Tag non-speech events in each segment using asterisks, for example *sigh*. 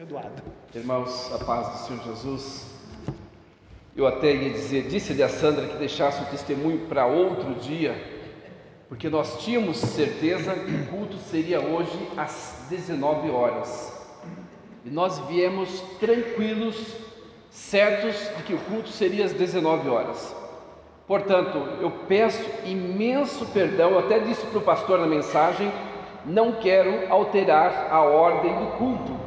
Perdoado. Irmãos, a paz do Senhor Jesus. Eu até ia dizer, disse-lhe a Sandra que deixasse o testemunho para outro dia, porque nós tínhamos certeza que o culto seria hoje às 19 horas. E nós viemos tranquilos, certos de que o culto seria às 19 horas. Portanto, eu peço imenso perdão, até disse para o pastor na mensagem, não quero alterar a ordem do culto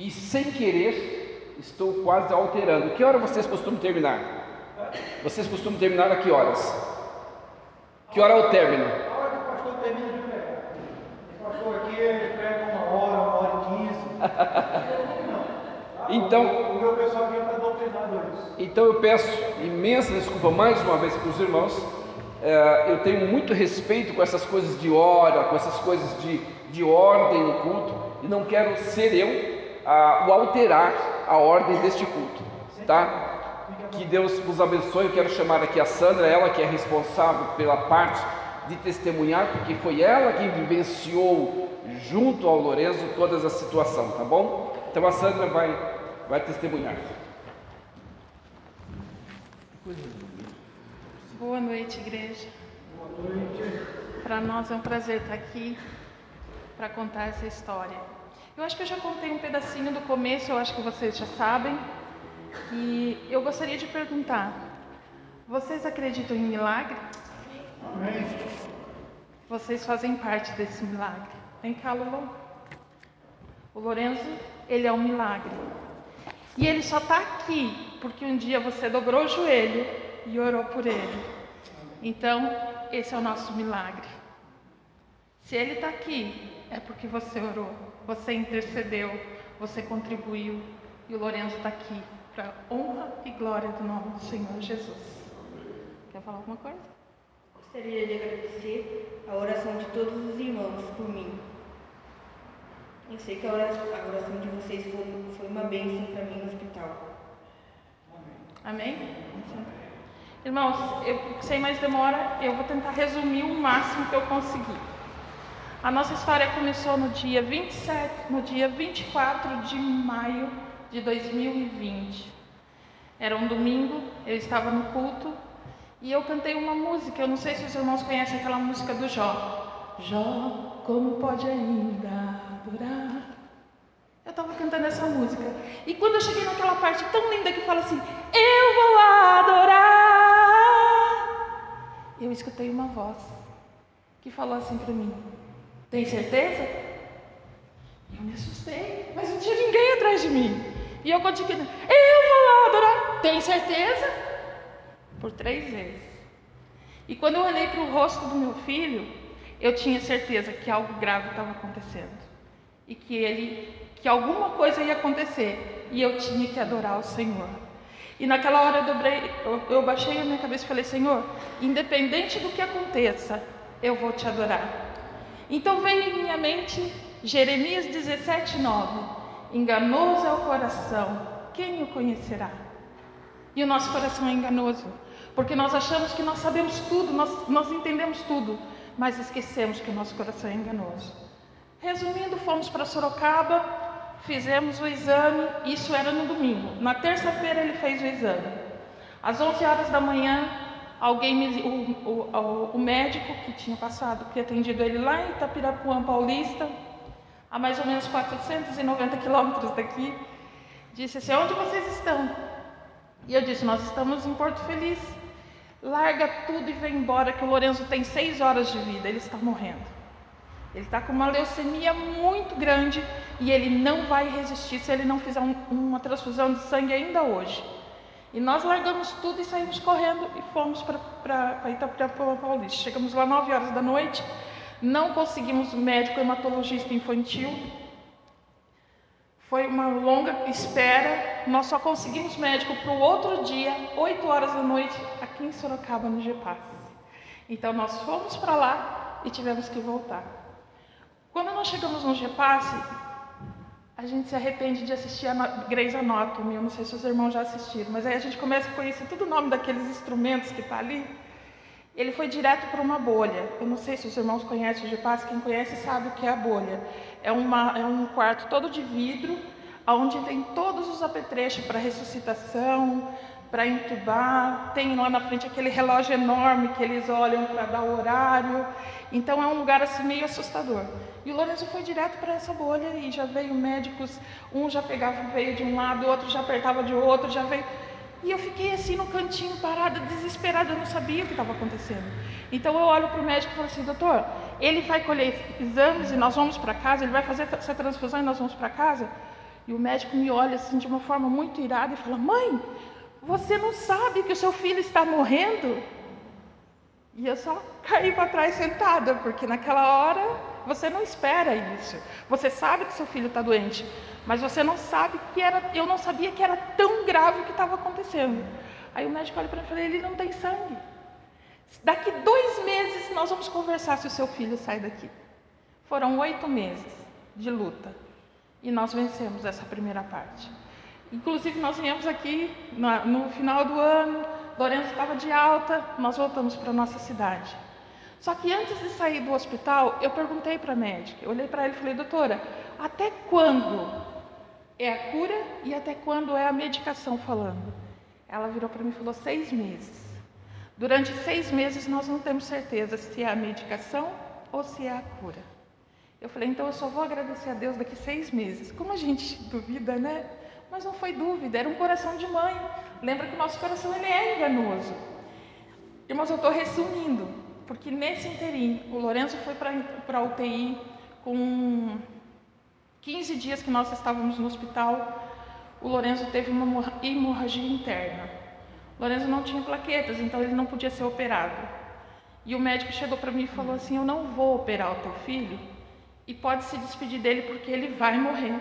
e sem querer estou quase alterando. Que hora vocês costumam terminar? Vocês costumam terminar a que horas? Que hora é o término? A hora que o pastor termina de pregar. O pastor aqui ele prega uma hora, uma hora e quinze. *laughs* Então, o meu pessoal aqui está doutrinado isso. Então eu peço imensa desculpa mais uma vez para os irmãos. É, eu tenho muito respeito com essas coisas de hora, com essas coisas de, de ordem no culto, e não quero ser eu a, o alterar a ordem deste culto, tá? Que Deus vos abençoe. Eu quero chamar aqui a Sandra, ela que é responsável pela parte de testemunhar, porque foi ela quem vivenciou junto ao Lorenzo toda essa situação, tá bom? Então a Sandra vai, vai testemunhar. Boa noite, igreja. Boa noite. Para nós é um prazer estar aqui para contar essa história. Eu acho que eu já contei um pedacinho do começo, eu acho que vocês já sabem. E eu gostaria de perguntar: vocês acreditam em milagre? Amém. Vocês fazem parte desse milagre. Vem cá, Lulu. O Lorenzo, ele é um milagre. E ele só está aqui porque um dia você dobrou o joelho e orou por ele. Então, esse é o nosso milagre. Se ele está aqui, é porque você orou. Você intercedeu, você contribuiu e o Lourenço está aqui para honra e glória do nome do Senhor Jesus. Quer falar alguma coisa? Gostaria de agradecer a oração de todos os irmãos por mim. Eu sei que a oração, a oração de vocês foi, foi uma bênção para mim no hospital. Amém? Irmãos, eu, sem mais demora, eu vou tentar resumir o máximo que eu conseguir. A nossa história começou no dia 27, no dia 24 de maio de 2020. Era um domingo, eu estava no culto e eu cantei uma música. Eu não sei se os irmãos conhecem aquela música do Jó. Jó, como pode ainda adorar? Eu estava cantando essa música. E quando eu cheguei naquela parte tão linda que fala assim: Eu vou adorar. Eu escutei uma voz que falou assim para mim: tem certeza? Eu me assustei, mas não tinha ninguém atrás de mim. E eu continuei, eu vou adorar. Tem certeza? Por três vezes. E quando eu olhei para o rosto do meu filho, eu tinha certeza que algo grave estava acontecendo. E que ele, que alguma coisa ia acontecer. E eu tinha que adorar o Senhor. E naquela hora eu dobrei, eu, eu baixei a minha cabeça e falei, Senhor, independente do que aconteça, eu vou te adorar. Então veio em minha mente Jeremias 17, 9. Enganoso é o coração, quem o conhecerá? E o nosso coração é enganoso, porque nós achamos que nós sabemos tudo, nós, nós entendemos tudo, mas esquecemos que o nosso coração é enganoso. Resumindo, fomos para Sorocaba, fizemos o exame, isso era no domingo. Na terça-feira ele fez o exame. Às 11 horas da manhã, alguém me, o, o, o, médico que tinha passado, que atendido ele lá em Itapirapuã Paulista, a mais ou menos 490 quilômetros daqui, disse assim: Onde vocês estão? E eu disse: Nós estamos em Porto Feliz. Larga tudo e vem embora, que o Lourenço tem seis horas de vida, ele está morrendo. Ele está com uma leucemia muito grande e ele não vai resistir se ele não fizer um, uma transfusão de sangue ainda hoje. E nós largamos tudo e saímos correndo e fomos para Itapirapuã Paulista. Chegamos lá 9 horas da noite, não conseguimos médico hematologista infantil. Foi uma longa espera. Nós só conseguimos médico para o outro dia, 8 horas da noite, aqui em Sorocaba, no GEPAS. Então nós fomos para lá e tivemos que voltar. Quando nós chegamos no GEPAS, a gente se arrepende de assistir a Grey's Anatomy. Eu não sei se os irmãos já assistiram, mas aí a gente começa a conhecer todo o nome daqueles instrumentos que está ali. Ele foi direto para uma bolha. Eu não sei se os irmãos conhecem o GPAS, quem conhece sabe o que é a bolha. É, uma, é um quarto todo de vidro, onde tem todos os apetrechos para ressuscitação, para entubar, tem lá na frente aquele relógio enorme que eles olham para dar o horário. Então é um lugar assim meio assustador. E o Lourenço foi direto para essa bolha e já veio médicos, um já pegava veio de um lado, outro já apertava de outro, já veio. E eu fiquei assim no cantinho parada, desesperada, eu não sabia o que estava acontecendo. Então eu olho para o médico e falo assim, doutor, ele vai colher exames e nós vamos para casa, ele vai fazer essa transfusão e nós vamos para casa. E o médico me olha assim de uma forma muito irada e fala, mãe, você não sabe que o seu filho está morrendo? E eu só caí para trás sentada, porque naquela hora você não espera isso. Você sabe que seu filho está doente, mas você não sabe que era. Eu não sabia que era tão grave o que estava acontecendo. Aí o médico olha para mim e fala: ele não tem sangue. Daqui dois meses nós vamos conversar se o seu filho sai daqui. Foram oito meses de luta e nós vencemos essa primeira parte. Inclusive, nós viemos aqui no final do ano, Lourenço estava de alta, nós voltamos para a nossa cidade. Só que antes de sair do hospital, eu perguntei para a médica, eu olhei para ela e falei, doutora, até quando é a cura e até quando é a medicação falando? Ela virou para mim e falou, seis meses. Durante seis meses nós não temos certeza se é a medicação ou se é a cura. Eu falei, então eu só vou agradecer a Deus daqui seis meses. Como a gente duvida, né? Mas não foi dúvida, era um coração de mãe. Lembra que o nosso coração ele é enganoso. Irmãos, eu estou resumindo, porque nesse interim, o Lourenço foi para a UTI com 15 dias que nós estávamos no hospital. O Lourenço teve uma hemorragia interna. O Lourenço não tinha plaquetas, então ele não podia ser operado. E o médico chegou para mim e falou assim: Eu não vou operar o teu filho e pode se despedir dele porque ele vai morrer.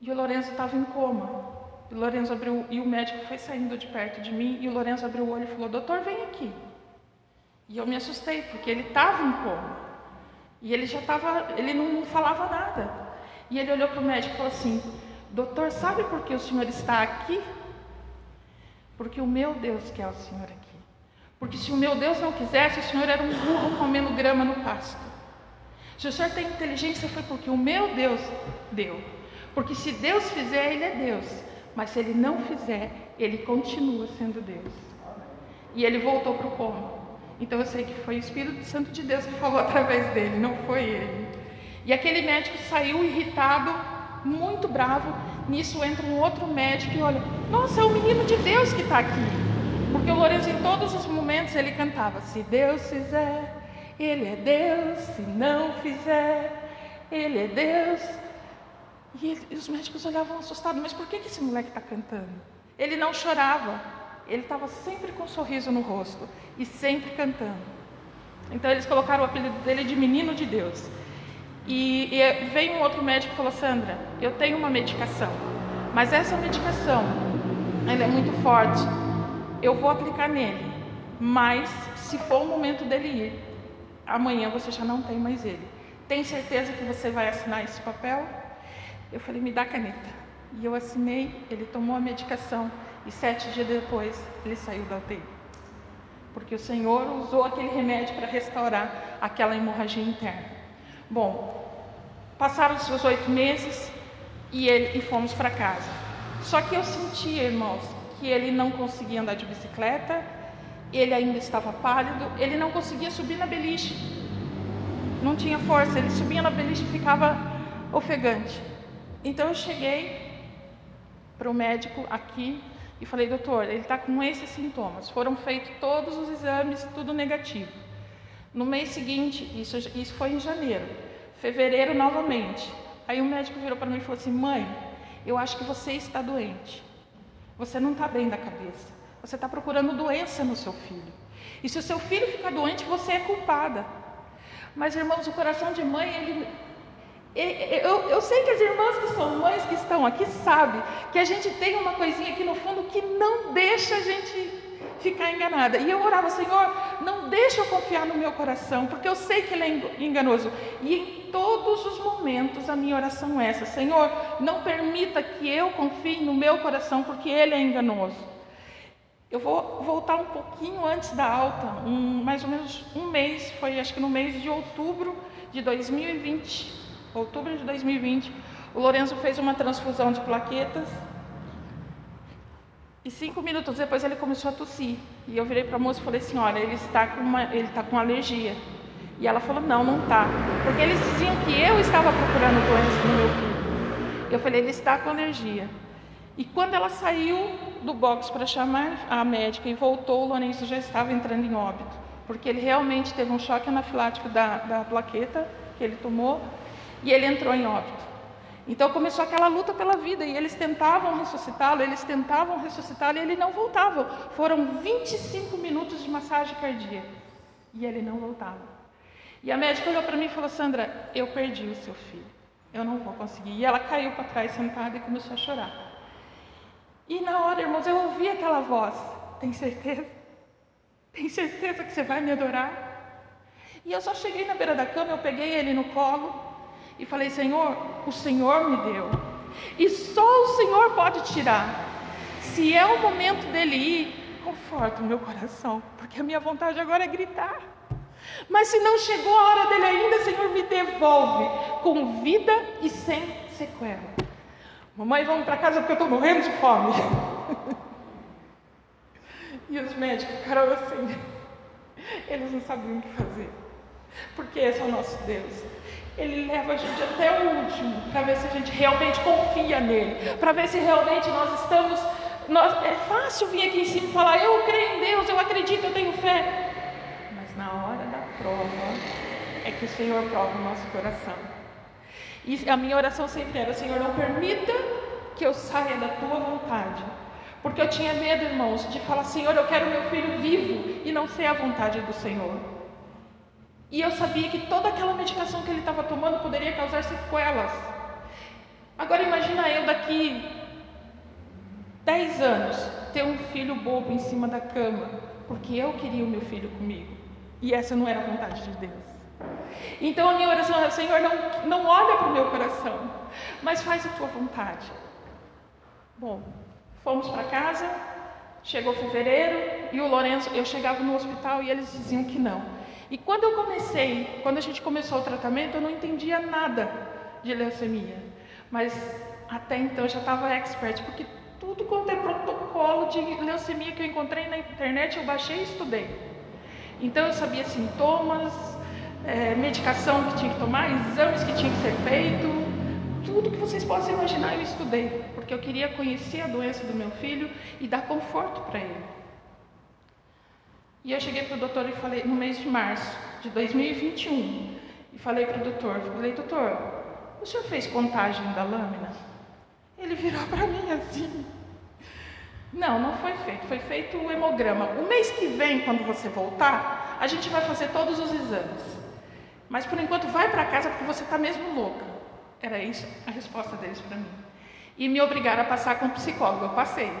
E o Lourenço estava em coma. E o Lourenço abriu e o médico foi saindo de perto de mim e o Lourenço abriu o olho e falou: "Doutor, vem aqui". E eu me assustei porque ele estava em coma. E ele já estava, ele não falava nada. E ele olhou para o médico e falou assim: "Doutor, sabe por que o senhor está aqui?" Porque o meu Deus quer o senhor aqui. Porque se o meu Deus não quisesse, o senhor era um burro comendo grama no pasto. Se o senhor tem inteligência, foi porque o meu Deus deu. Porque se Deus fizer, Ele é Deus. Mas se Ele não fizer, Ele continua sendo Deus. E ele voltou para o coma. Então eu sei que foi o Espírito Santo de Deus que falou *laughs* através dele, não foi ele. E aquele médico saiu irritado, muito bravo. Nisso entra um outro médico e olha: Nossa, é o menino de Deus que está aqui. Porque o Lourenço, em todos os momentos, ele cantava: Se Deus fizer, Ele é Deus. Se não fizer, Ele é Deus. E, e os médicos olhavam assustados, mas por que, que esse moleque está cantando? Ele não chorava, ele estava sempre com um sorriso no rosto e sempre cantando. Então eles colocaram o apelido dele de Menino de Deus. E, e veio um outro médico e falou: Sandra, eu tenho uma medicação, mas essa medicação ela é muito forte. Eu vou aplicar nele, mas se for o momento dele ir, amanhã você já não tem mais ele. Tem certeza que você vai assinar esse papel? Eu falei, me dá a caneta. E eu assinei, ele tomou a medicação e sete dias depois ele saiu da UTI. Porque o Senhor usou aquele remédio para restaurar aquela hemorragia interna. Bom, passaram os oito meses e, ele, e fomos para casa. Só que eu sentia, irmãos, que ele não conseguia andar de bicicleta, ele ainda estava pálido, ele não conseguia subir na beliche. Não tinha força, ele subia na beliche e ficava ofegante. Então eu cheguei para o médico aqui e falei, doutor, ele está com esses sintomas. Foram feitos todos os exames, tudo negativo. No mês seguinte, isso, isso foi em janeiro, fevereiro novamente. Aí o médico virou para mim e falou assim: mãe, eu acho que você está doente. Você não está bem da cabeça. Você está procurando doença no seu filho. E se o seu filho ficar doente, você é culpada. Mas, irmãos, o coração de mãe, ele, eu, eu, sei que as irmãs que são mães que estão aqui sabem que a gente tem uma coisinha aqui no fundo que não deixa a gente ficar enganada. E eu orava, Senhor, não deixa eu confiar no meu coração, porque eu sei que ele é enganoso. E em todos os momentos a minha oração é essa: Senhor, não permita que eu confie no meu coração, porque ele é enganoso. Eu vou voltar um pouquinho antes da alta, um, mais ou menos um mês, foi acho que no mês de outubro de 2020 outubro de 2020, O Lorenzo fez uma transfusão de plaquetas. E cinco minutos depois ele começou a tossir. E eu virei para a moça e falei assim: Olha, ele está com, uma, ele está com alergia. E ela falou: Não, não está. Porque eles diziam que eu estava procurando doença no meu filho. Eu falei: Ele está com alergia. E quando ela saiu do box para chamar a médica e voltou, o Lourenço já estava entrando em óbito. Porque ele realmente teve um choque anafilático da, da plaqueta que ele tomou e ele entrou em óbito. Então começou aquela luta pela vida e eles tentavam ressuscitá-lo, eles tentavam ressuscitá-lo e ele não voltava. Foram 25 minutos de massagem cardíaca e ele não voltava. E a médica olhou para mim e falou: Sandra, eu perdi o seu filho, eu não vou conseguir. E ela caiu para trás sentada e começou a chorar. E na hora, irmãos, eu ouvi aquela voz: Tem certeza? Tem certeza que você vai me adorar? E eu só cheguei na beira da cama, eu peguei ele no colo e falei: Senhor, o Senhor me deu. E só o Senhor pode tirar. Se é o momento dele ir, conforta o meu coração, porque a minha vontade agora é gritar. Mas se não chegou a hora dele ainda, Senhor, me devolve com vida e sem sequela. Mamãe, vamos para casa porque eu estou morrendo de fome. *laughs* e os médicos ficaram assim. Eles não sabiam o que fazer. Porque esse é o nosso Deus. Ele leva a gente até o último para ver se a gente realmente confia nele, para ver se realmente nós estamos. Nós, é fácil vir aqui em cima e falar: Eu creio em Deus, eu acredito, eu tenho fé. Mas na hora da prova é que o Senhor prova o nosso coração. E a minha oração sempre era: Senhor, não permita que eu saia da tua vontade. Porque eu tinha medo, irmãos, de falar: Senhor, eu quero meu filho vivo e não ser a vontade do Senhor. E eu sabia que toda aquela medicação que ele estava tomando poderia causar sequelas. Agora imagina eu daqui 10 anos ter um filho bobo em cima da cama, porque eu queria o meu filho comigo. E essa não era a vontade de Deus. Então a minha oração é, Senhor, não, não olha para o meu coração, mas faz a tua vontade. Bom, fomos para casa, chegou fevereiro e o Lourenço, eu chegava no hospital e eles diziam que não. E quando eu comecei, quando a gente começou o tratamento, eu não entendia nada de leucemia. Mas até então eu já estava expert, porque tudo quanto é protocolo de leucemia que eu encontrei na internet, eu baixei e estudei. Então eu sabia sintomas, é, medicação que tinha que tomar, exames que tinha que ser feito, tudo que vocês possam imaginar eu estudei, porque eu queria conhecer a doença do meu filho e dar conforto para ele. E eu cheguei para o doutor e falei, no mês de março de 2021, e falei para o doutor, falei, doutor, o senhor fez contagem da lâmina? Ele virou para mim assim. Não, não foi feito, foi feito o hemograma. O mês que vem, quando você voltar, a gente vai fazer todos os exames. Mas por enquanto vai para casa porque você está mesmo louca. Era isso a resposta deles para mim. E me obrigaram a passar com o psicólogo. Eu passei.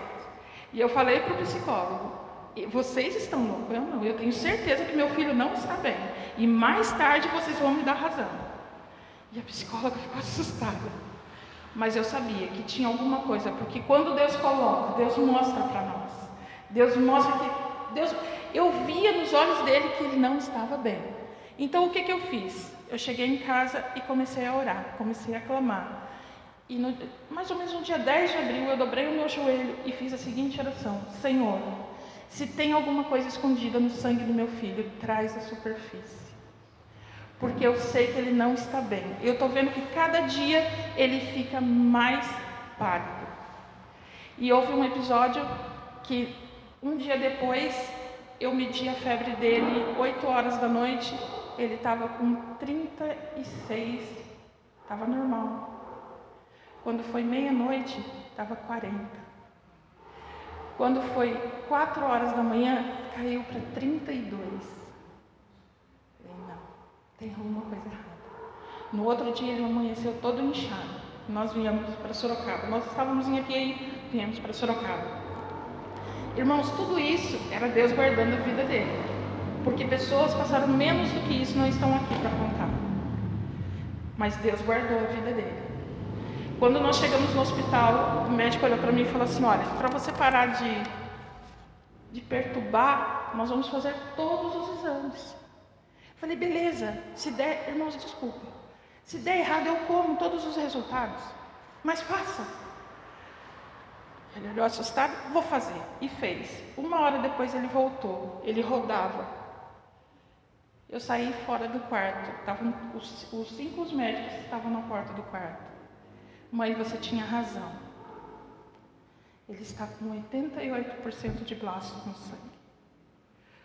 E eu falei para o psicólogo: vocês estão eu não. Eu tenho certeza que meu filho não está bem. E mais tarde vocês vão me dar razão. E a psicóloga ficou *laughs* assustada. Mas eu sabia que tinha alguma coisa, porque quando Deus coloca, Deus mostra para nós. Deus mostra que Deus, eu via nos olhos dele que ele não estava bem. Então o que, que eu fiz? Eu cheguei em casa e comecei a orar, comecei a clamar. E no, mais ou menos no dia 10 de abril eu dobrei o meu joelho e fiz a seguinte oração: Senhor, se tem alguma coisa escondida no sangue do meu filho, traz a superfície. Porque eu sei que ele não está bem. Eu estou vendo que cada dia ele fica mais pálido. E houve um episódio que um dia depois eu medi a febre dele, 8 horas da noite, ele estava com 36, estava normal. Quando foi meia-noite, estava 40. Quando foi 4 horas da manhã, caiu para 32. Falei, não, tem alguma coisa errada. No outro dia ele amanheceu todo inchado. Nós viemos para Sorocaba. Nós estávamos em API, viemos para Sorocaba. Irmãos, tudo isso era Deus guardando a vida dele. Porque pessoas passaram menos do que isso não estão aqui para contar. Mas Deus guardou a vida dele. Quando nós chegamos no hospital, o médico olhou para mim e falou assim: Olha, para você parar de, de perturbar, nós vamos fazer todos os exames. Falei, beleza, se der, irmãos, desculpa. Se der errado, eu como todos os resultados. mas faça. Ele olhou assustado, vou fazer. E fez. Uma hora depois ele voltou, ele rodava. Eu saí fora do quarto. Estavam os, os cinco médicos estavam na porta do quarto. Mãe, você tinha razão. Ele está com 88% de blastos no sangue.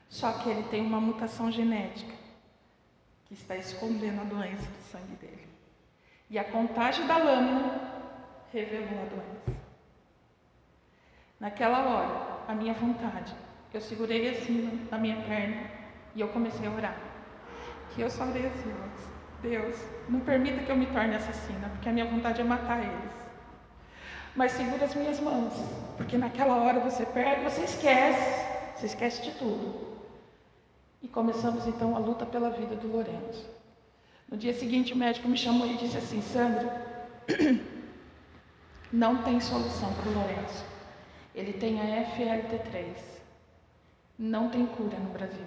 Só que ele tem uma mutação genética que está escondendo a doença do sangue dele. E a contagem da lâmina revelou a doença. Naquela hora, a minha vontade, eu segurei assim na minha perna e eu comecei a orar. Que eu só orei assim, Deus, não permita que eu me torne assassina, porque a minha vontade é matar eles. Mas segura as minhas mãos, porque naquela hora você perde, você esquece, você esquece de tudo. E começamos então a luta pela vida do Lourenço. No dia seguinte, o médico me chamou e disse assim: Sandra, *clears throat* não tem solução para o Lourenço. Ele tem a FLT3. Não tem cura no Brasil.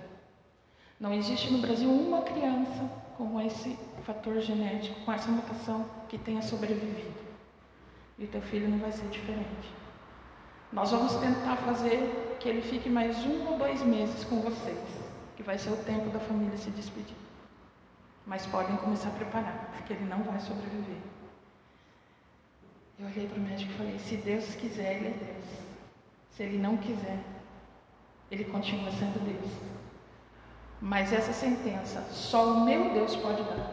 Não existe no Brasil uma criança com esse fator genético, com essa mutação que tenha sobrevivido. E o teu filho não vai ser diferente. Nós vamos tentar fazer que ele fique mais um ou dois meses com vocês, que vai ser o tempo da família se despedir. Mas podem começar a preparar, porque ele não vai sobreviver. Eu olhei para o médico e falei: se Deus quiser, Ele é Deus. Se Ele não quiser, Ele continua sendo Deus. Mas essa sentença só o meu Deus pode dar.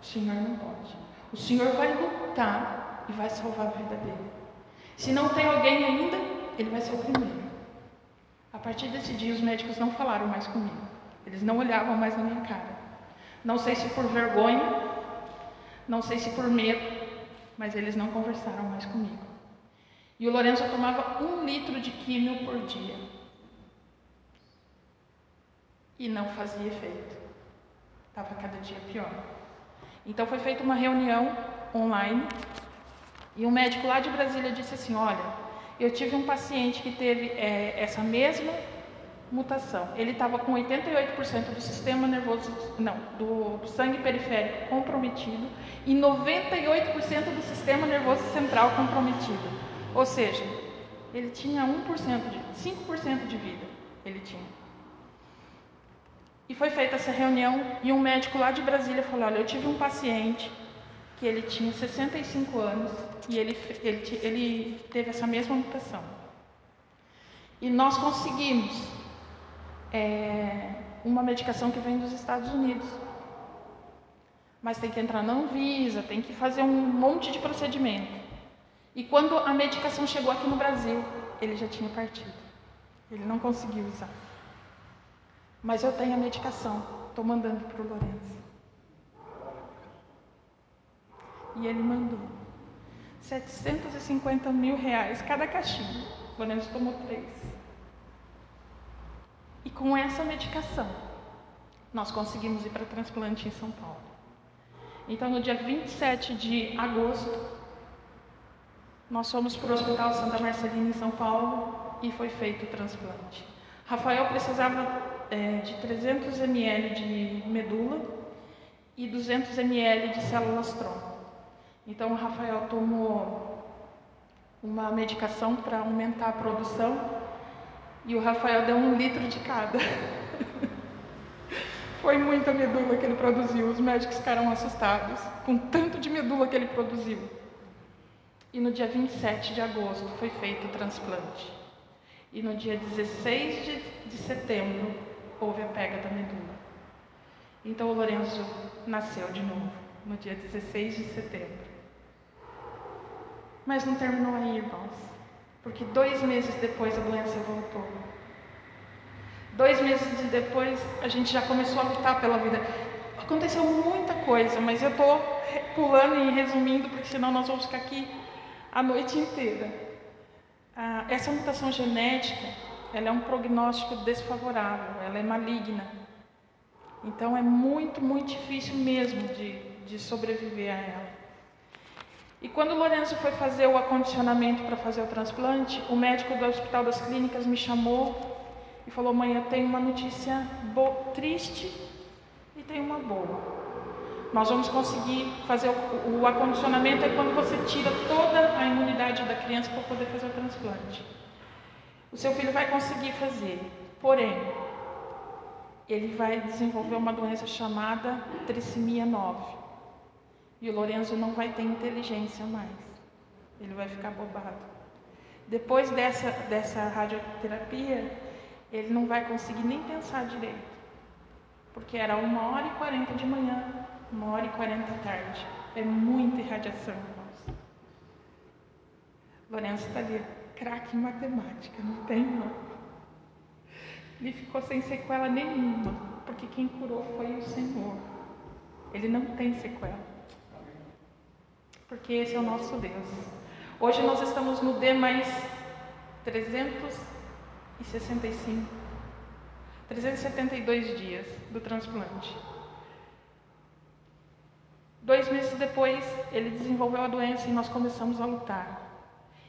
O Senhor não pode. O Senhor vai lutar e vai salvar a vida dele. Se não tem alguém ainda, ele vai ser o primeiro. A partir desse dia, os médicos não falaram mais comigo. Eles não olhavam mais na minha cara. Não sei se por vergonha, não sei se por medo, mas eles não conversaram mais comigo. E o Lourenço tomava um litro de químio por dia. E não fazia efeito. Estava cada dia pior. Então foi feita uma reunião online e um médico lá de Brasília disse assim: Olha, eu tive um paciente que teve é, essa mesma mutação. Ele estava com 88% do sistema nervoso, não, do, do, sangue periférico comprometido e 98% do sistema nervoso central comprometido. Ou seja, ele tinha 1% de 5% de vida. Ele tinha. E foi feita essa reunião e um médico lá de Brasília falou: Olha, eu tive um paciente que ele tinha 65 anos e ele, ele, ele teve essa mesma mutação. E nós conseguimos é, uma medicação que vem dos Estados Unidos. Mas tem que entrar na Anvisa, tem que fazer um monte de procedimento. E quando a medicação chegou aqui no Brasil, ele já tinha partido. Ele não conseguiu usar. Mas eu tenho a medicação, estou mandando para o Lourenço. E ele mandou 750 mil reais cada caixinha. O Lourenço tomou três. E com essa medicação, nós conseguimos ir para transplante em São Paulo. Então, no dia 27 de agosto, nós fomos para o Hospital Santa Marcelina em São Paulo e foi feito o transplante. Rafael precisava é, de 300 ml de medula e 200 ml de células tronco. Então o Rafael tomou uma medicação para aumentar a produção e o Rafael deu um litro de cada. *laughs* Foi muita medula que ele produziu. Os médicos ficaram assustados com tanto de medula que ele produziu. E no dia 27 de agosto foi feito o transplante. E no dia 16 de, de setembro houve a pega da medula. Então o Lourenço nasceu de novo, no dia 16 de setembro. Mas não terminou aí, irmãos, porque dois meses depois a doença voltou. Dois meses depois a gente já começou a lutar pela vida. Aconteceu muita coisa, mas eu estou pulando e resumindo, porque senão nós vamos ficar aqui a noite inteira. Ah, essa mutação genética ela é um prognóstico desfavorável, ela é maligna. Então é muito, muito difícil mesmo de, de sobreviver a ela. E quando o Lourenço foi fazer o acondicionamento para fazer o transplante, o médico do Hospital das Clínicas me chamou e falou: Mãe, eu tenho uma notícia triste e tenho uma boa. Nós vamos conseguir fazer o, o acondicionamento é quando você tira toda a imunidade da criança para poder fazer o transplante. O seu filho vai conseguir fazer, porém, ele vai desenvolver uma doença chamada trissomia 9. E o Lorenzo não vai ter inteligência mais. Ele vai ficar bobado. Depois dessa, dessa radioterapia, ele não vai conseguir nem pensar direito. Porque era uma hora e quarenta de manhã, uma hora e quarenta da tarde. É muita irradiação, irmãos. Lourenço está ali, craque em matemática, não tem não. Ele ficou sem sequela nenhuma, porque quem curou foi o Senhor. Ele não tem sequela. Porque esse é o nosso Deus. Hoje nós estamos no D mais 365. 372 dias do transplante. Dois meses depois, ele desenvolveu a doença e nós começamos a lutar.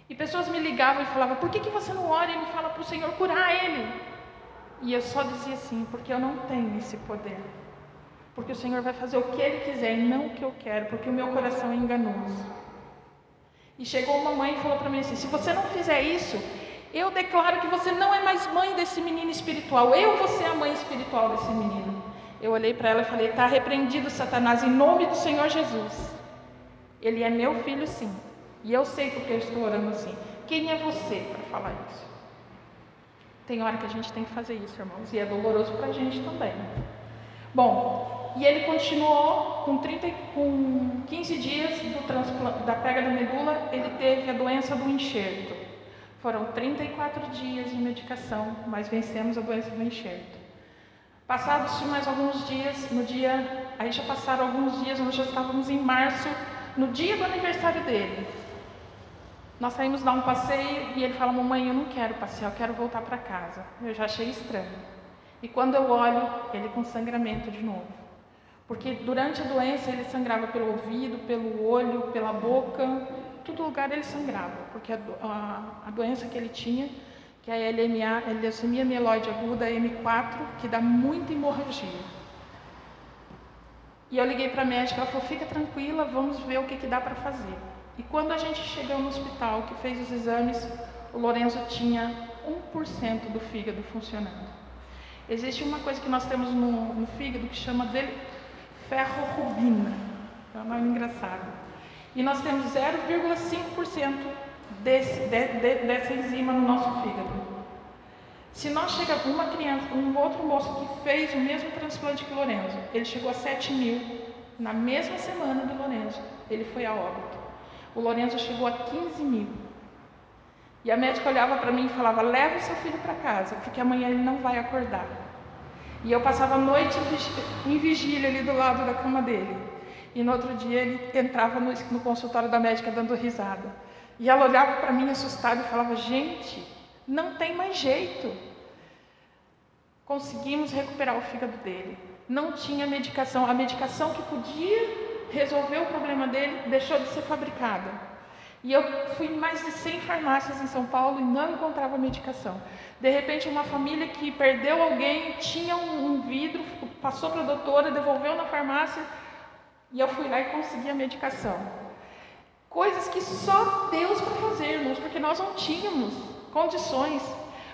E pessoas me ligavam e falavam: por que, que você não ora e não fala para o Senhor curar ele? E eu só dizia assim: porque eu não tenho esse poder. Porque o Senhor vai fazer o que Ele quiser e não o que eu quero, porque o meu coração é enganoso. E chegou uma mãe e falou para mim assim: se você não fizer isso, eu declaro que você não é mais mãe desse menino espiritual. Eu vou ser a mãe espiritual desse menino. Eu olhei para ela e falei: está repreendido, Satanás, em nome do Senhor Jesus. Ele é meu filho, sim. E eu sei porque eu estou orando assim. Quem é você para falar isso? Tem hora que a gente tem que fazer isso, irmãos, e é doloroso para a gente também. Bom, e ele continuou com, 30, com 15 dias da pega da medula, ele teve a doença do enxerto. Foram 34 dias de medicação, mas vencemos a doença do enxerto. Passados mais alguns dias, no dia, aí já passaram alguns dias, nós já estávamos em março, no dia do aniversário dele. Nós saímos dar um passeio e ele fala: Mamãe, eu não quero passear, eu quero voltar para casa. Eu já achei estranho. E quando eu olho, ele com sangramento de novo. Porque durante a doença ele sangrava pelo ouvido, pelo olho, pela boca, todo lugar ele sangrava, porque a, a, a doença que ele tinha, que é a LMA, a leucemia mieloide aguda M4, que dá muita hemorragia. E eu liguei para a médica, ela falou: fica tranquila, vamos ver o que, que dá para fazer. E quando a gente chegou no hospital, que fez os exames, o Lorenzo tinha 1% do fígado funcionando. Existe uma coisa que nós temos no, no fígado que chama de ferrorubina. É um nome engraçado. E nós temos 0,5% desse, de, de, dessa enzima no nosso fígado. Se nós chegamos, uma criança, um outro moço que fez o mesmo transplante que o Lorenzo, ele chegou a 7 mil na mesma semana do Lorenzo, ele foi a óbito. O Lorenzo chegou a 15 mil. E a médica olhava para mim e falava: leva o seu filho para casa, porque amanhã ele não vai acordar. E eu passava a noite em vigília ali do lado da cama dele. E no outro dia ele entrava no, no consultório da médica dando risada. E ela olhava para mim assustada e falava: gente, não tem mais jeito. Conseguimos recuperar o fígado dele. Não tinha medicação. A medicação que podia resolver o problema dele deixou de ser fabricada. E eu fui em mais de 100 farmácias em São Paulo e não encontrava medicação. De repente, uma família que perdeu alguém, tinha um, vidro, passou para a doutora, devolveu na farmácia e eu fui lá e consegui a medicação. Coisas que só Deus para fazer, irmãos, porque nós não tínhamos condições.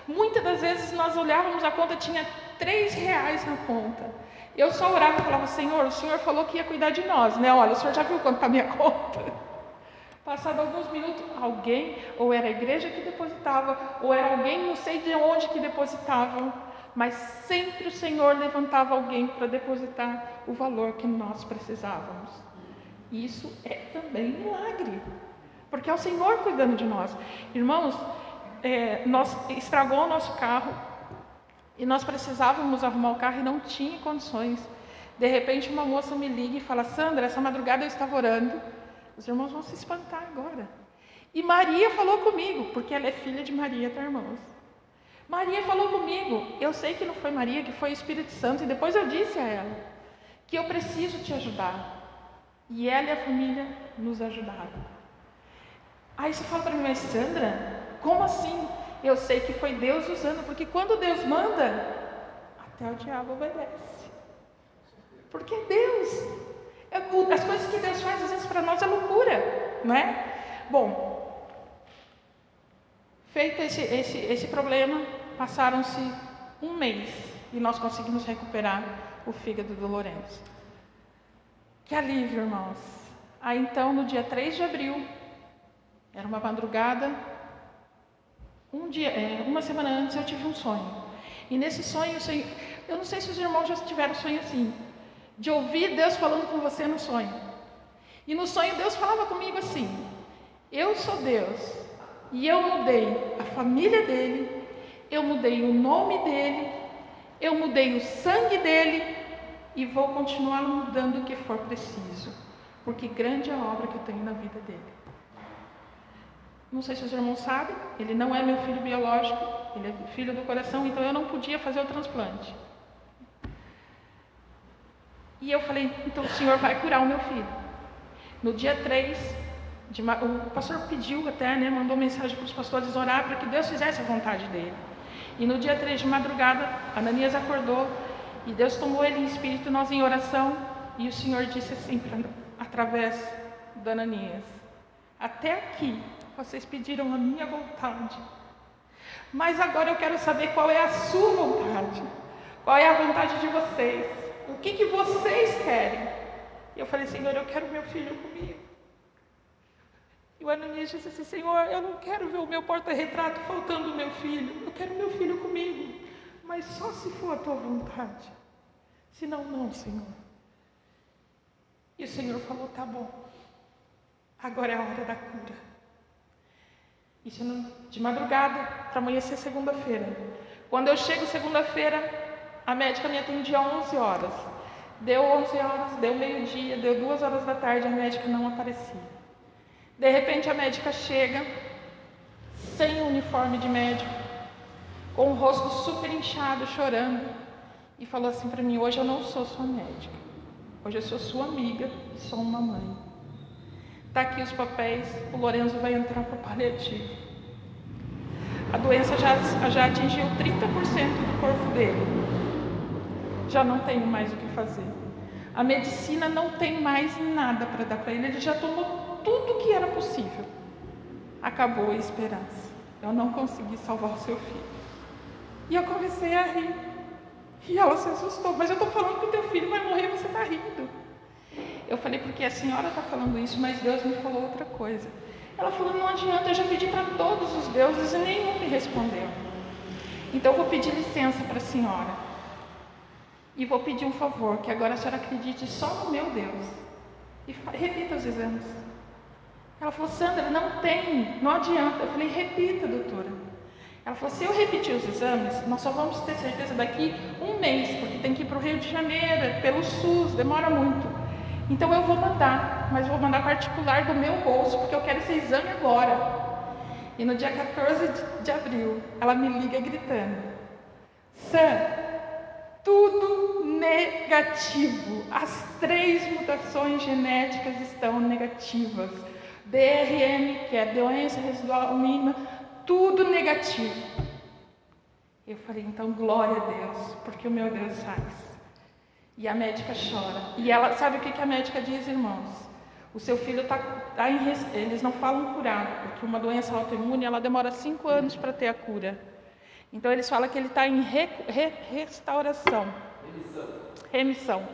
Muitas das vezes nós olhávamos a conta, tinha três reais na conta. Eu só orava e falava, Senhor, o Senhor falou que ia cuidar de nós, né? Olha, o Senhor já viu quanto está a minha *laughs* conta? Passado alguns minutos, alguém, ou era a igreja que depositava, ou era alguém, não sei de onde que depositava, mas sempre o Senhor levantava alguém para depositar o valor que nós precisávamos. Isso é também milagre, porque é o Senhor cuidando de nós. Irmãos, é, nós estragou o nosso carro e nós precisávamos arrumar o carro e não tinha condições. De repente, uma moça me liga e fala: Sandra, essa madrugada eu estava orando os irmãos vão se espantar agora. E Maria falou comigo, porque ela é filha de Maria, tá, irmãos? Maria falou comigo. Eu sei que não foi Maria, que foi o Espírito Santo. E depois eu disse a ela que eu preciso te ajudar. E ela e a família nos ajudaram. Aí você fala para mim, mas Sandra, como assim? Eu sei que foi Deus usando, porque quando Deus manda, até o diabo obedece. Porque é Deus. É as coisas que Deus faz às vezes para nós é loucura, não é? Bom, feito esse, esse, esse problema, passaram-se um mês e nós conseguimos recuperar o fígado do Lourenço. Que alívio, irmãos. Aí então, no dia 3 de abril, era uma madrugada, um dia, é, uma semana antes eu tive um sonho. E nesse sonho, eu não sei se os irmãos já tiveram sonho assim, de ouvir Deus falando com você no sonho. E no sonho Deus falava comigo assim: Eu sou Deus, e eu mudei a família dele, eu mudei o nome dele, eu mudei o sangue dele e vou continuar mudando o que for preciso, porque grande é a obra que eu tenho na vida dele. Não sei se os irmãos sabem, ele não é meu filho biológico, ele é filho do coração, então eu não podia fazer o transplante. E eu falei, então o Senhor vai curar o meu filho. No dia 3, de, o pastor pediu até, né, mandou mensagem para os pastores orar para que Deus fizesse a vontade dele. E no dia 3 de madrugada, Ananias acordou e Deus tomou ele em espírito, nós em oração, e o Senhor disse assim, pra, através de Ananias: Até aqui vocês pediram a minha vontade. Mas agora eu quero saber qual é a sua vontade. Qual é a vontade de vocês? O que, que vocês querem? E eu falei, Senhor, eu quero meu filho comigo. E o Ananias disse assim, Senhor, eu não quero ver o meu porta-retrato faltando o meu filho. Eu quero meu filho comigo. Mas só se for a tua vontade. Senão, não, Senhor. E o Senhor falou, tá bom. Agora é a hora da cura. Isso de madrugada, para amanhecer segunda-feira. Quando eu chego segunda-feira, a médica me atendia 11 horas. Deu 11 horas, deu meio-dia, deu duas horas da tarde, a médica não aparecia. De repente a médica chega, sem uniforme de médico, com o rosto super inchado, chorando, e falou assim para mim: Hoje eu não sou sua médica, hoje eu sou sua amiga e sou uma mãe. Está aqui os papéis, o Lorenzo vai entrar para o paliativo. A doença já, já atingiu 30% do corpo dele. Já não tenho mais o que fazer. A medicina não tem mais nada para dar para ele, ele já tomou tudo que era possível. Acabou a esperança. Eu não consegui salvar o seu filho. E eu comecei a rir. E ela se assustou, mas eu estou falando que o teu filho vai morrer, você está rindo. Eu falei, porque a senhora está falando isso, mas Deus me falou outra coisa. Ela falou, não adianta, eu já pedi para todos os deuses e nenhum me respondeu. Então eu vou pedir licença para a senhora. E vou pedir um favor, que agora a senhora acredite só no meu Deus. E repita os exames. Ela falou, Sandra, não tem, não adianta. Eu falei, repita, doutora. Ela falou, se eu repetir os exames, nós só vamos ter certeza daqui um mês, porque tem que ir para o Rio de Janeiro, é pelo SUS, demora muito. Então eu vou mandar, mas vou mandar particular do meu bolso, porque eu quero esse exame agora. E no dia 14 de abril, ela me liga gritando: Sam, tudo negativo. As três mutações genéticas estão negativas. DRM, que é doença residual mínima, tudo negativo. Eu falei, então glória a Deus, porque o meu Deus faz. E a médica chora. E ela sabe o que, que a médica diz, irmãos? O seu filho está tá em. Eles não falam curado, porque uma doença autoimune ela demora cinco anos para ter a cura. Então eles falam que ele está em re, re, restauração. Remissão. Remissão.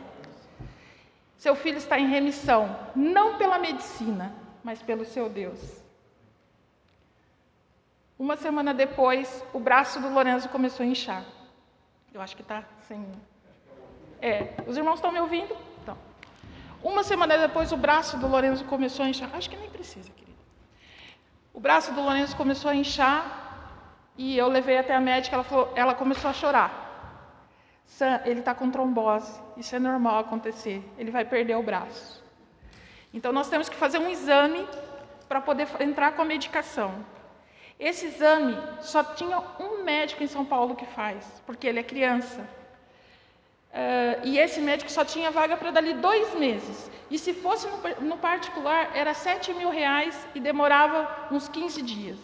Seu filho está em remissão, não pela medicina, mas pelo seu Deus. Uma semana depois, o braço do Lorenzo começou a inchar. Eu acho que está sem. É, os irmãos estão me ouvindo? Então. Uma semana depois, o braço do Lourenço começou a inchar. Acho que nem precisa, querido. O braço do Lourenço começou a inchar e eu levei até a médica. Ela, falou, ela começou a chorar. Sam, ele está com trombose. Isso é normal acontecer. Ele vai perder o braço. Então, nós temos que fazer um exame para poder entrar com a medicação. Esse exame só tinha um médico em São Paulo que faz, porque ele é criança. Uh, e esse médico só tinha vaga para dali dois meses. E se fosse no, no, particular, era sete mil reais e demorava uns 15 dias.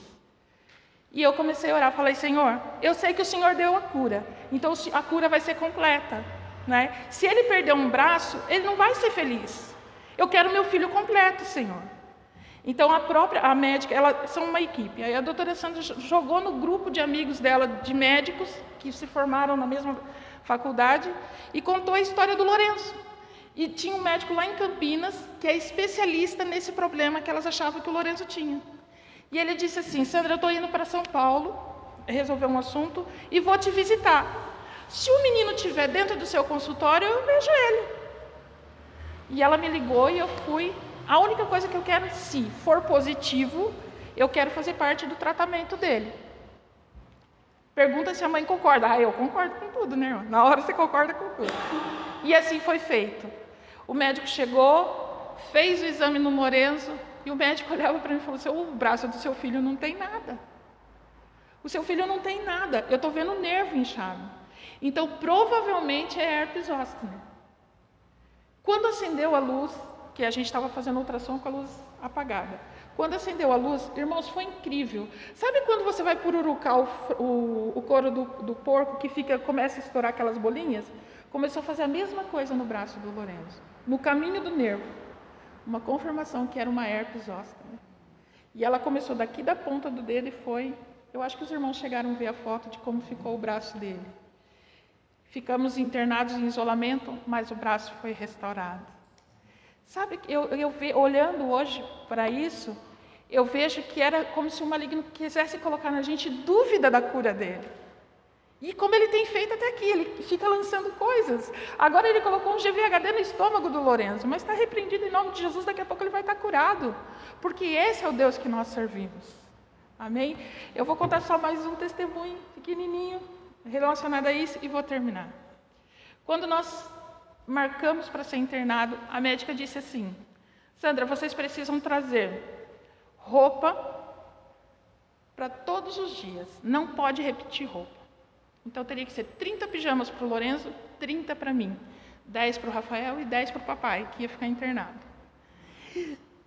E eu comecei a orar, falei, Senhor, eu sei que o Senhor deu a cura, então a cura vai ser completa. Né? Se ele perder um braço, ele não vai ser feliz. Eu quero meu filho completo, Senhor. Então a própria a médica, elas são uma equipe. Aí a doutora Sandra jogou no grupo de amigos dela de médicos que se formaram na mesma faculdade e contou a história do Lourenço. E tinha um médico lá em Campinas que é especialista nesse problema que elas achavam que o Lourenço tinha. E ele disse assim: Sandra, eu estou indo para São Paulo resolver um assunto e vou te visitar. Se o menino estiver dentro do seu consultório, eu vejo ele. E ela me ligou e eu fui. A única coisa que eu quero, se for positivo, eu quero fazer parte do tratamento dele. Pergunta se a mãe concorda. Ah, eu concordo com tudo, né? Irmã? Na hora você concorda com tudo. E assim foi feito. O médico chegou, fez o exame no Lorenzo e o médico *laughs* olhava para mim e falou assim: o braço do seu filho não tem nada. O seu filho não tem nada. Eu estou vendo o nervo inchado. Então, provavelmente é herpes zoster. Quando acendeu a luz, que a gente estava fazendo ultrassom com a luz apagada. Quando acendeu a luz, irmãos, foi incrível. Sabe quando você vai pururucar o, o, o couro do, do, porco que fica, começa a estourar aquelas bolinhas? Começou a fazer a mesma coisa no braço do Lourenço, no caminho do nervo. Uma confirmação que era uma herpes zoster. E ela começou daqui da ponta do dedo e foi. Eu acho que os irmãos chegaram a ver a foto de como ficou o braço dele. Ficamos internados em isolamento, mas o braço foi restaurado. Sabe, eu, eu olhando hoje para isso, eu vejo que era como se o maligno quisesse colocar na gente dúvida da cura dele. E como ele tem feito até aqui, ele fica lançando coisas. Agora ele colocou um GVHD no estômago do Lourenço, mas está repreendido em nome de Jesus, daqui a pouco ele vai estar curado. Porque esse é o Deus que nós servimos. Amém? Eu vou contar só mais um testemunho pequenininho relacionado a isso e vou terminar. Quando nós marcamos para ser internado, a médica disse assim: Sandra, vocês precisam trazer roupa para todos os dias, não pode repetir roupa. Então teria que ser 30 pijamas para o Lorenzo, 30 para mim, 10 para o Rafael e 10 para o papai, que ia ficar internado.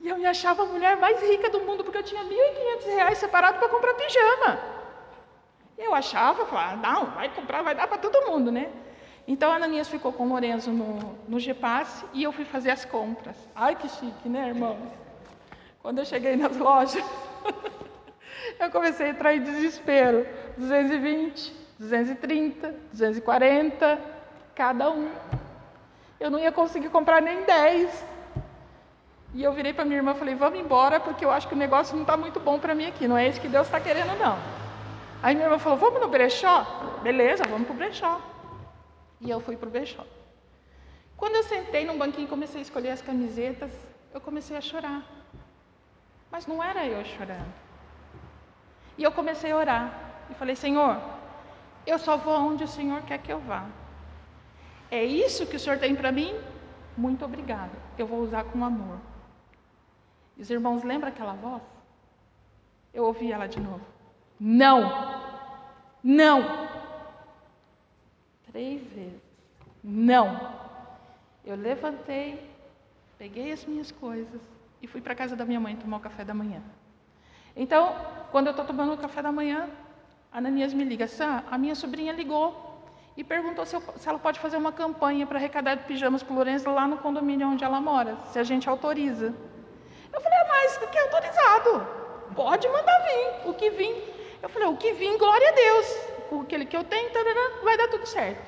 E eu me achava a mulher mais rica do mundo, porque eu tinha 1.500 reais separado para comprar pijama. Eu achava, falava, não, vai comprar, vai dar para todo mundo, né? Então a Ananias ficou com o Lorenzo no, no GPasse e eu fui fazer as compras. Ai que chique, né, irmãos? Quando eu cheguei nas lojas, *laughs* eu comecei a entrar em desespero. 220, 230, 240, cada um. Eu não ia conseguir comprar nem 10. E eu virei para minha irmã e falei: Vamos embora, porque eu acho que o negócio não está muito bom para mim aqui. Não é isso que Deus está querendo, não. Aí minha irmã falou: Vamos no brechó? Beleza, vamos para o brechó. E eu fui para o brechó. Quando eu sentei num banquinho e comecei a escolher as camisetas, eu comecei a chorar. Mas não era eu chorando. E eu comecei a orar. E falei: Senhor, eu só vou onde o Senhor quer que eu vá. É isso que o Senhor tem para mim? Muito obrigada. Eu vou usar com amor. E os irmãos lembram aquela voz? Eu ouvi ela de novo. Não! Não! Três vezes. Não. Eu levantei, peguei as minhas coisas e fui para casa da minha mãe tomar o café da manhã. Então, quando eu estou tomando o café da manhã, Ananias me liga, Sam, a minha sobrinha ligou e perguntou se, eu, se ela pode fazer uma campanha para arrecadar pijamas para o Lourenço lá no condomínio onde ela mora, se a gente autoriza. Eu falei, ah, mas o que é autorizado? Pode mandar vir, o que vim. Eu falei, o que vim, glória a Deus com aquele que eu tenho, tarará, vai dar tudo certo.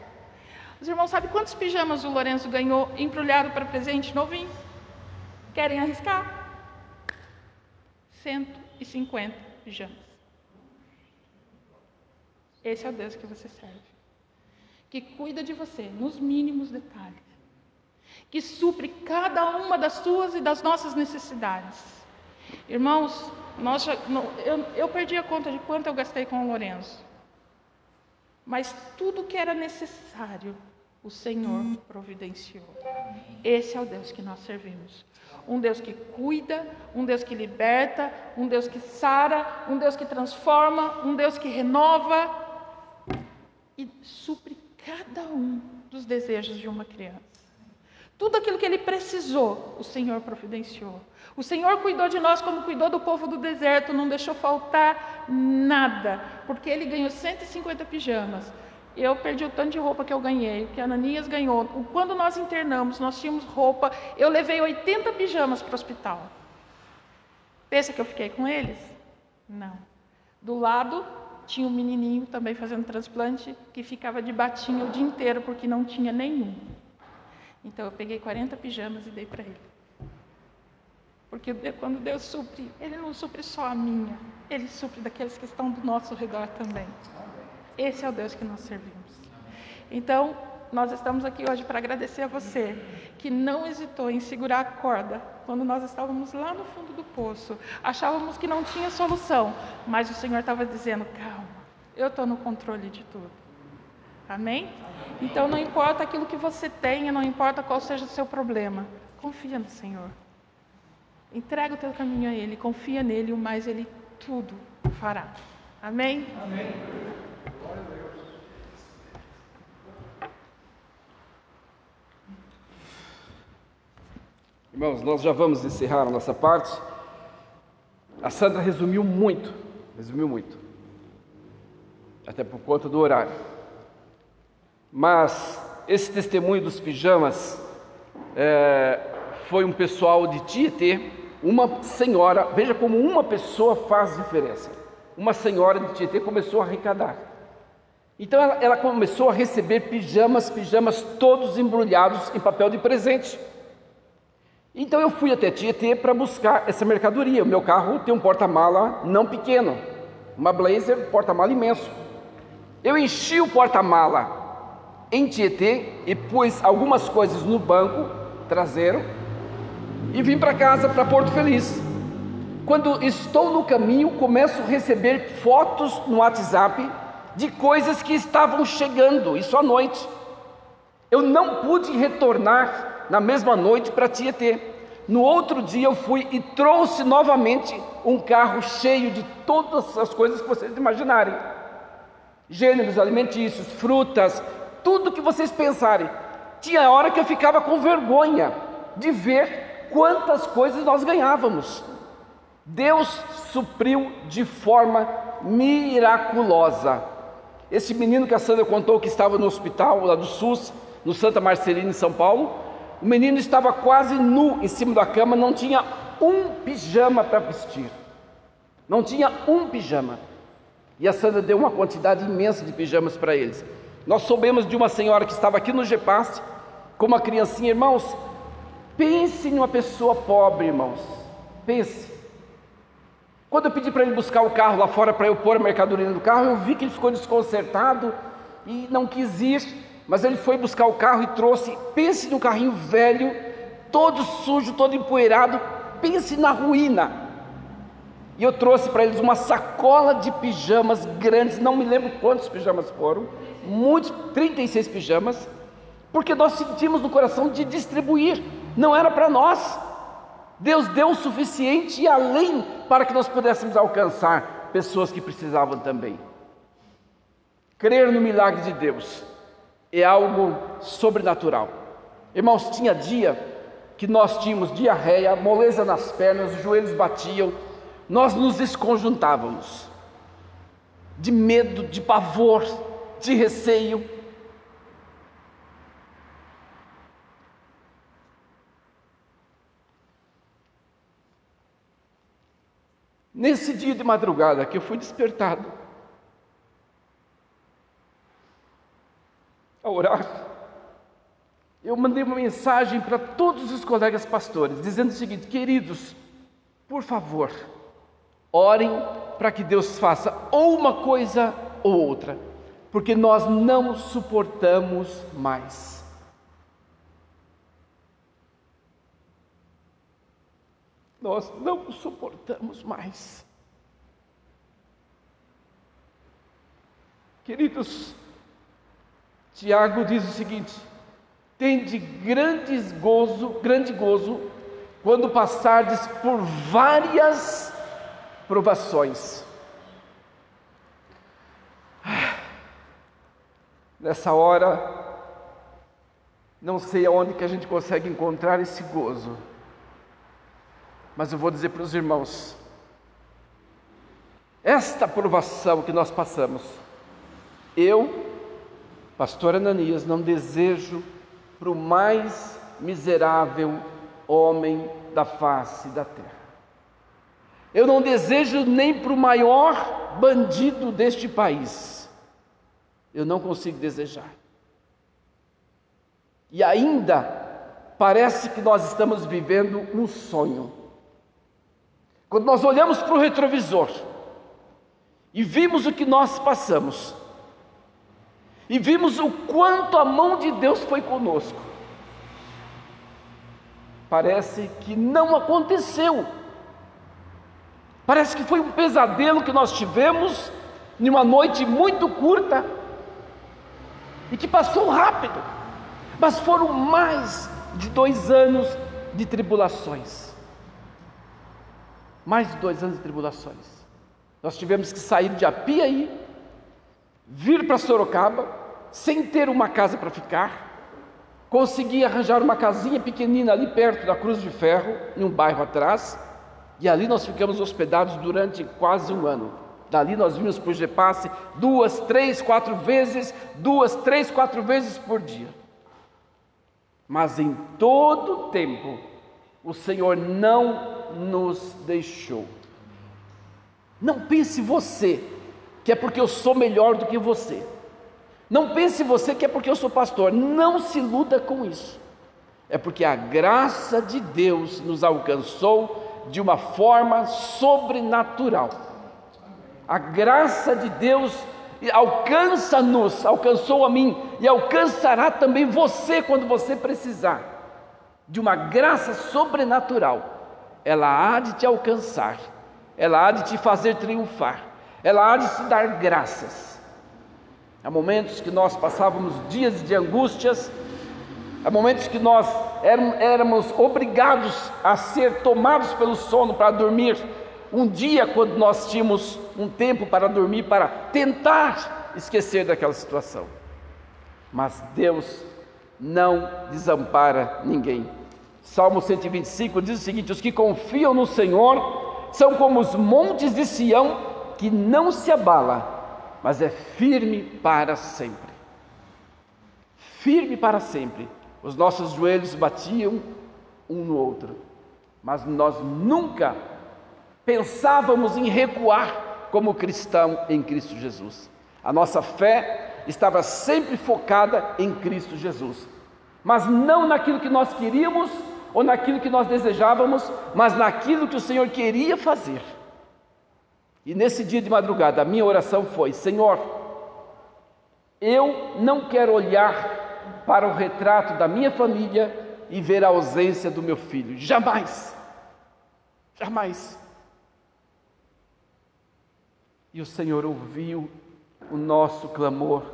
Os irmãos sabem quantos pijamas o Lourenço ganhou embrulhado para presente novinho? Querem arriscar? 150 pijamas. Esse é o Deus que você serve. Que cuida de você nos mínimos detalhes. Que supre cada uma das suas e das nossas necessidades. Irmãos, nós já, eu, eu perdi a conta de quanto eu gastei com o Lourenço. Mas tudo que era necessário, o Senhor providenciou. Esse é o Deus que nós servimos. Um Deus que cuida, um Deus que liberta, um Deus que sara, um Deus que transforma, um Deus que renova e supre cada um dos desejos de uma criança. Tudo aquilo que ele precisou, o Senhor providenciou. O Senhor cuidou de nós como cuidou do povo do deserto, não deixou faltar nada, porque ele ganhou 150 pijamas. Eu perdi o tanto de roupa que eu ganhei, que a Ananias ganhou. Quando nós internamos, nós tínhamos roupa. Eu levei 80 pijamas para o hospital. Pensa que eu fiquei com eles? Não. Do lado tinha um menininho também fazendo transplante que ficava de batinha o dia inteiro porque não tinha nenhum. Então eu peguei 40 pijamas e dei para ele. Porque quando Deus supre, Ele não supre só a minha, Ele supre daqueles que estão do nosso redor também. Esse é o Deus que nós servimos. Então, nós estamos aqui hoje para agradecer a você que não hesitou em segurar a corda quando nós estávamos lá no fundo do poço. Achávamos que não tinha solução, mas o Senhor estava dizendo: calma, eu estou no controle de tudo. Amém? Então, não importa aquilo que você tenha, não importa qual seja o seu problema, confia no Senhor. Entrega o teu caminho a Ele, confia nele, o mais Ele tudo fará. Amém? Amém. Irmãos, nós já vamos encerrar a nossa parte. A Sandra resumiu muito, resumiu muito, até por conta do horário. Mas esse testemunho dos pijamas é, foi um pessoal de Tietê, uma senhora, veja como uma pessoa faz diferença. Uma senhora de Tietê começou a arrecadar. Então ela, ela começou a receber pijamas, pijamas todos embrulhados em papel de presente. Então eu fui até Tietê para buscar essa mercadoria. O meu carro tem um porta-mala não pequeno, uma Blazer, porta-mala imenso. Eu enchi o porta-mala em Tietê e pus algumas coisas no banco traseiro e vim para casa, para Porto Feliz. Quando estou no caminho, começo a receber fotos no WhatsApp de coisas que estavam chegando, isso à noite. Eu não pude retornar na mesma noite para Tietê. No outro dia eu fui e trouxe novamente um carro cheio de todas as coisas que vocês imaginarem. Gêneros alimentícios, frutas, tudo que vocês pensarem. Tinha hora que eu ficava com vergonha de ver quantas coisas nós ganhávamos. Deus supriu de forma miraculosa. Esse menino que a Sandra contou que estava no hospital lá do SUS, no Santa Marcelina, em São Paulo, o menino estava quase nu em cima da cama, não tinha um pijama para vestir. Não tinha um pijama. E a Sandra deu uma quantidade imensa de pijamas para eles. Nós soubemos de uma senhora que estava aqui no GEPAS, com uma criancinha, irmãos. Pense em uma pessoa pobre, irmãos. Pense. Quando eu pedi para ele buscar o carro lá fora para eu pôr a mercadoria no carro, eu vi que ele ficou desconcertado e não quis ir, mas ele foi buscar o carro e trouxe. Pense no carrinho velho, todo sujo, todo empoeirado. Pense na ruína. E eu trouxe para eles uma sacola de pijamas grandes, não me lembro quantos pijamas foram, muitos, 36 pijamas, porque nós sentimos no coração de distribuir, não era para nós. Deus deu o suficiente e além para que nós pudéssemos alcançar pessoas que precisavam também. Crer no milagre de Deus é algo sobrenatural. Irmãos, tinha dia que nós tínhamos diarreia, moleza nas pernas, os joelhos batiam, nós nos esconjuntávamos de medo, de pavor, de receio, Nesse dia de madrugada que eu fui despertado a orar, eu mandei uma mensagem para todos os colegas pastores, dizendo o seguinte: queridos, por favor, orem para que Deus faça ou uma coisa ou outra, porque nós não suportamos mais. Nós não suportamos mais. Queridos, Tiago diz o seguinte: tende grandes gozo, grande gozo, quando passardes por várias provações. *sighs* Nessa hora, não sei aonde que a gente consegue encontrar esse gozo. Mas eu vou dizer para os irmãos: esta provação que nós passamos, eu Pastor Ananias, não desejo para o mais miserável homem da face da terra. Eu não desejo nem para o maior bandido deste país. Eu não consigo desejar. E ainda parece que nós estamos vivendo um sonho. Quando nós olhamos para o retrovisor e vimos o que nós passamos, e vimos o quanto a mão de Deus foi conosco, parece que não aconteceu. Parece que foi um pesadelo que nós tivemos em uma noite muito curta e que passou rápido, mas foram mais de dois anos de tribulações. Mais de dois anos de tribulações. Nós tivemos que sair de Apiaí, vir para Sorocaba, sem ter uma casa para ficar, consegui arranjar uma casinha pequenina ali perto da Cruz de Ferro, em um bairro atrás, e ali nós ficamos hospedados durante quase um ano. Dali nós vimos para o Gepasse duas, três, quatro vezes, duas, três, quatro vezes por dia. Mas em todo o tempo, o Senhor não nos deixou. Não pense você que é porque eu sou melhor do que você. Não pense você que é porque eu sou pastor. Não se iluda com isso. É porque a graça de Deus nos alcançou de uma forma sobrenatural. A graça de Deus alcança-nos, alcançou a mim e alcançará também você quando você precisar de uma graça sobrenatural. Ela há de te alcançar, ela há de te fazer triunfar, ela há de te dar graças. Há momentos que nós passávamos dias de angústias, há momentos que nós éramos obrigados a ser tomados pelo sono para dormir. Um dia, quando nós tínhamos um tempo para dormir, para tentar esquecer daquela situação. Mas Deus não desampara ninguém. Salmo 125 diz o seguinte: Os que confiam no Senhor são como os montes de Sião que não se abala, mas é firme para sempre. Firme para sempre. Os nossos joelhos batiam um no outro, mas nós nunca pensávamos em recuar como cristão em Cristo Jesus. A nossa fé estava sempre focada em Cristo Jesus, mas não naquilo que nós queríamos ou naquilo que nós desejávamos, mas naquilo que o Senhor queria fazer. E nesse dia de madrugada, a minha oração foi: Senhor, eu não quero olhar para o retrato da minha família e ver a ausência do meu filho, jamais, jamais. E o Senhor ouviu o nosso clamor,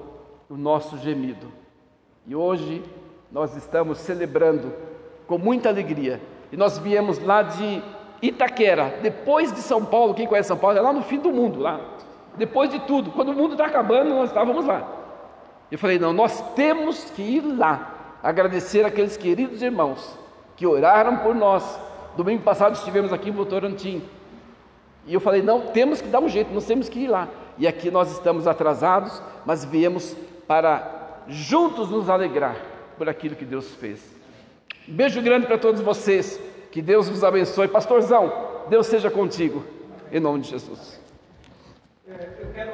o nosso gemido. E hoje nós estamos celebrando com muita alegria. E nós viemos lá de Itaquera, depois de São Paulo, quem conhece São Paulo, é lá no fim do mundo, lá. Depois de tudo, quando o mundo está acabando, nós estávamos lá. Eu falei, não, nós temos que ir lá, agradecer aqueles queridos irmãos que oraram por nós. Domingo passado estivemos aqui em Votorantim, e eu falei: não, temos que dar um jeito, nós temos que ir lá. E aqui nós estamos atrasados, mas viemos para juntos nos alegrar por aquilo que Deus fez. Um beijo grande para todos vocês, que Deus vos abençoe. Pastorzão, Deus seja contigo, em nome de Jesus. É, eu quero